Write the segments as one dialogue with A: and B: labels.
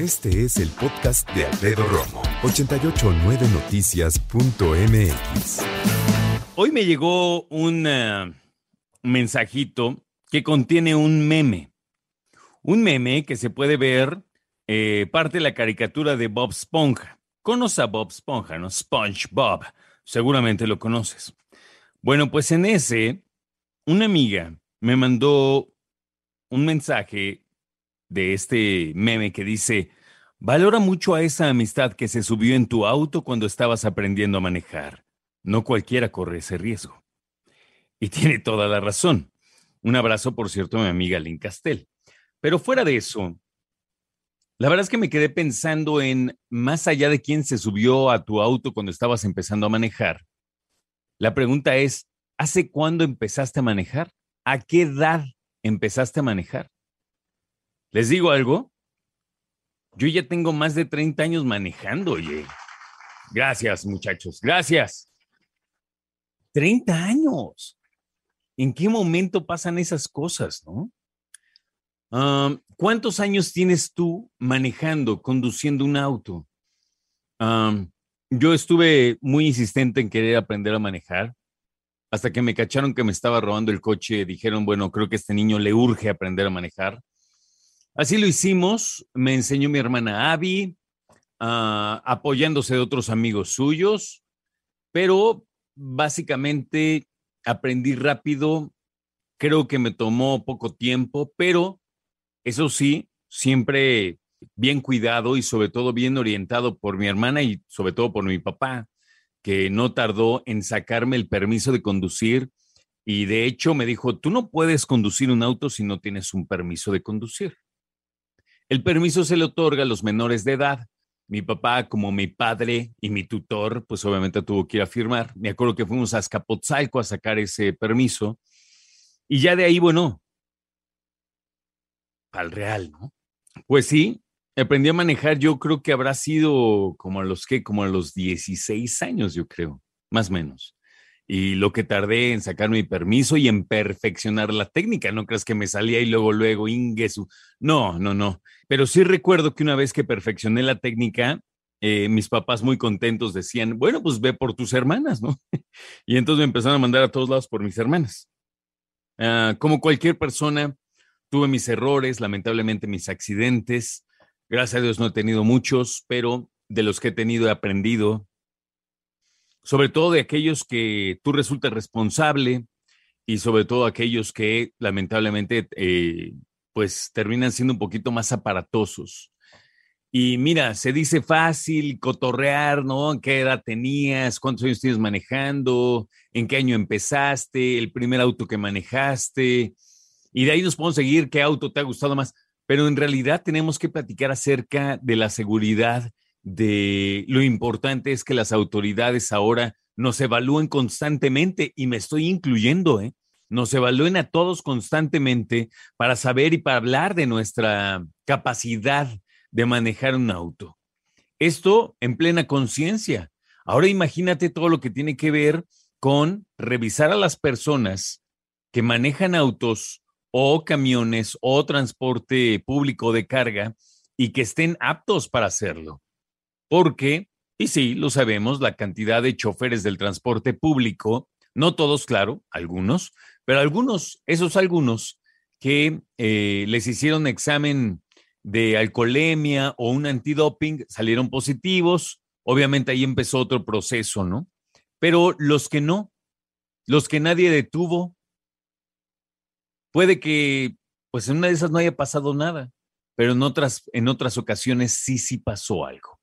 A: Este es el podcast de Alfredo Romo, 889noticias.mx.
B: Hoy me llegó un eh, mensajito que contiene un meme. Un meme que se puede ver eh, parte de la caricatura de Bob Esponja. Conoce a Bob Esponja, ¿no? SpongeBob. Seguramente lo conoces. Bueno, pues en ese, una amiga me mandó un mensaje de este meme que dice, valora mucho a esa amistad que se subió en tu auto cuando estabas aprendiendo a manejar. No cualquiera corre ese riesgo. Y tiene toda la razón. Un abrazo, por cierto, a mi amiga Lynn Castell. Pero fuera de eso, la verdad es que me quedé pensando en, más allá de quién se subió a tu auto cuando estabas empezando a manejar, la pregunta es, ¿hace cuándo empezaste a manejar? ¿A qué edad empezaste a manejar? ¿Les digo algo? Yo ya tengo más de 30 años manejando, oye. Gracias, muchachos, gracias. 30 años. ¿En qué momento pasan esas cosas, no? ¿Cuántos años tienes tú manejando, conduciendo un auto? yo estuve muy insistente en querer aprender a manejar. Hasta que me cacharon que me estaba robando el coche, dijeron, bueno, creo que este niño le urge aprender a manejar. Así lo hicimos, me enseñó mi hermana Abby, ah, apoyándose de otros amigos suyos, pero básicamente aprendí rápido, creo que me tomó poco tiempo, pero eso sí, siempre bien cuidado y sobre todo bien orientado por mi hermana y sobre todo por mi papá, que no tardó en sacarme el permiso de conducir y de hecho me dijo, tú no puedes conducir un auto si no tienes un permiso de conducir. El permiso se le otorga a los menores de edad. Mi papá, como mi padre y mi tutor, pues obviamente tuvo que ir a firmar. Me acuerdo que fuimos a Azcapotzalco a sacar ese permiso. Y ya de ahí, bueno, al real, ¿no? Pues sí, aprendí a manejar, yo creo que habrá sido como a los que, como a los 16 años, yo creo, más o menos y lo que tardé en sacar mi permiso y en perfeccionar la técnica. No creas que me salía y luego, luego, Ingesu. No, no, no. Pero sí recuerdo que una vez que perfeccioné la técnica, eh, mis papás muy contentos decían, bueno, pues ve por tus hermanas, ¿no? y entonces me empezaron a mandar a todos lados por mis hermanas. Ah, como cualquier persona, tuve mis errores, lamentablemente mis accidentes. Gracias a Dios no he tenido muchos, pero de los que he tenido he aprendido, sobre todo de aquellos que tú resultas responsable y sobre todo aquellos que lamentablemente eh, pues terminan siendo un poquito más aparatosos. Y mira, se dice fácil cotorrear, ¿no? ¿En qué edad tenías? ¿Cuántos años tienes manejando? ¿En qué año empezaste? ¿El primer auto que manejaste? Y de ahí nos podemos seguir qué auto te ha gustado más. Pero en realidad tenemos que platicar acerca de la seguridad de lo importante es que las autoridades ahora nos evalúen constantemente y me estoy incluyendo, ¿eh? Nos evalúen a todos constantemente para saber y para hablar de nuestra capacidad de manejar un auto. Esto en plena conciencia. Ahora imagínate todo lo que tiene que ver con revisar a las personas que manejan autos o camiones o transporte público de carga y que estén aptos para hacerlo porque, y sí, lo sabemos, la cantidad de choferes del transporte público, no todos, claro, algunos, pero algunos, esos algunos que eh, les hicieron examen de alcoholemia o un antidoping, salieron positivos, obviamente ahí empezó otro proceso, ¿no? Pero los que no, los que nadie detuvo, puede que, pues en una de esas no haya pasado nada, pero en otras, en otras ocasiones sí, sí pasó algo.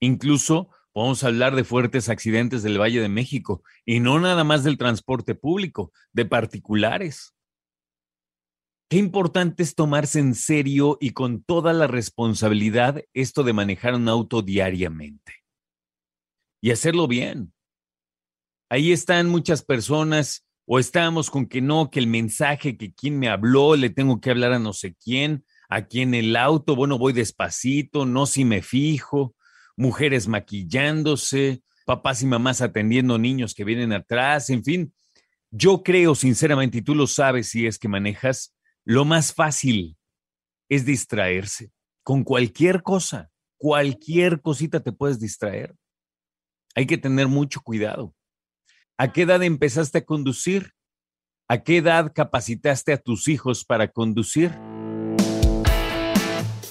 B: Incluso podemos hablar de fuertes accidentes del Valle de México y no nada más del transporte público, de particulares. Qué importante es tomarse en serio y con toda la responsabilidad esto de manejar un auto diariamente y hacerlo bien. Ahí están muchas personas o estamos con que no, que el mensaje, que quien me habló, le tengo que hablar a no sé quién, aquí en el auto, bueno, voy despacito, no si me fijo, mujeres maquillándose, papás y mamás atendiendo niños que vienen atrás, en fin. Yo creo sinceramente, y tú lo sabes si es que manejas, lo más fácil es distraerse. con cualquier cosa, cualquier cosita te puedes distraer. Hay que tener mucho cuidado. ¿A qué edad empezaste a conducir? ¿A qué edad capacitaste a tus hijos para conducir?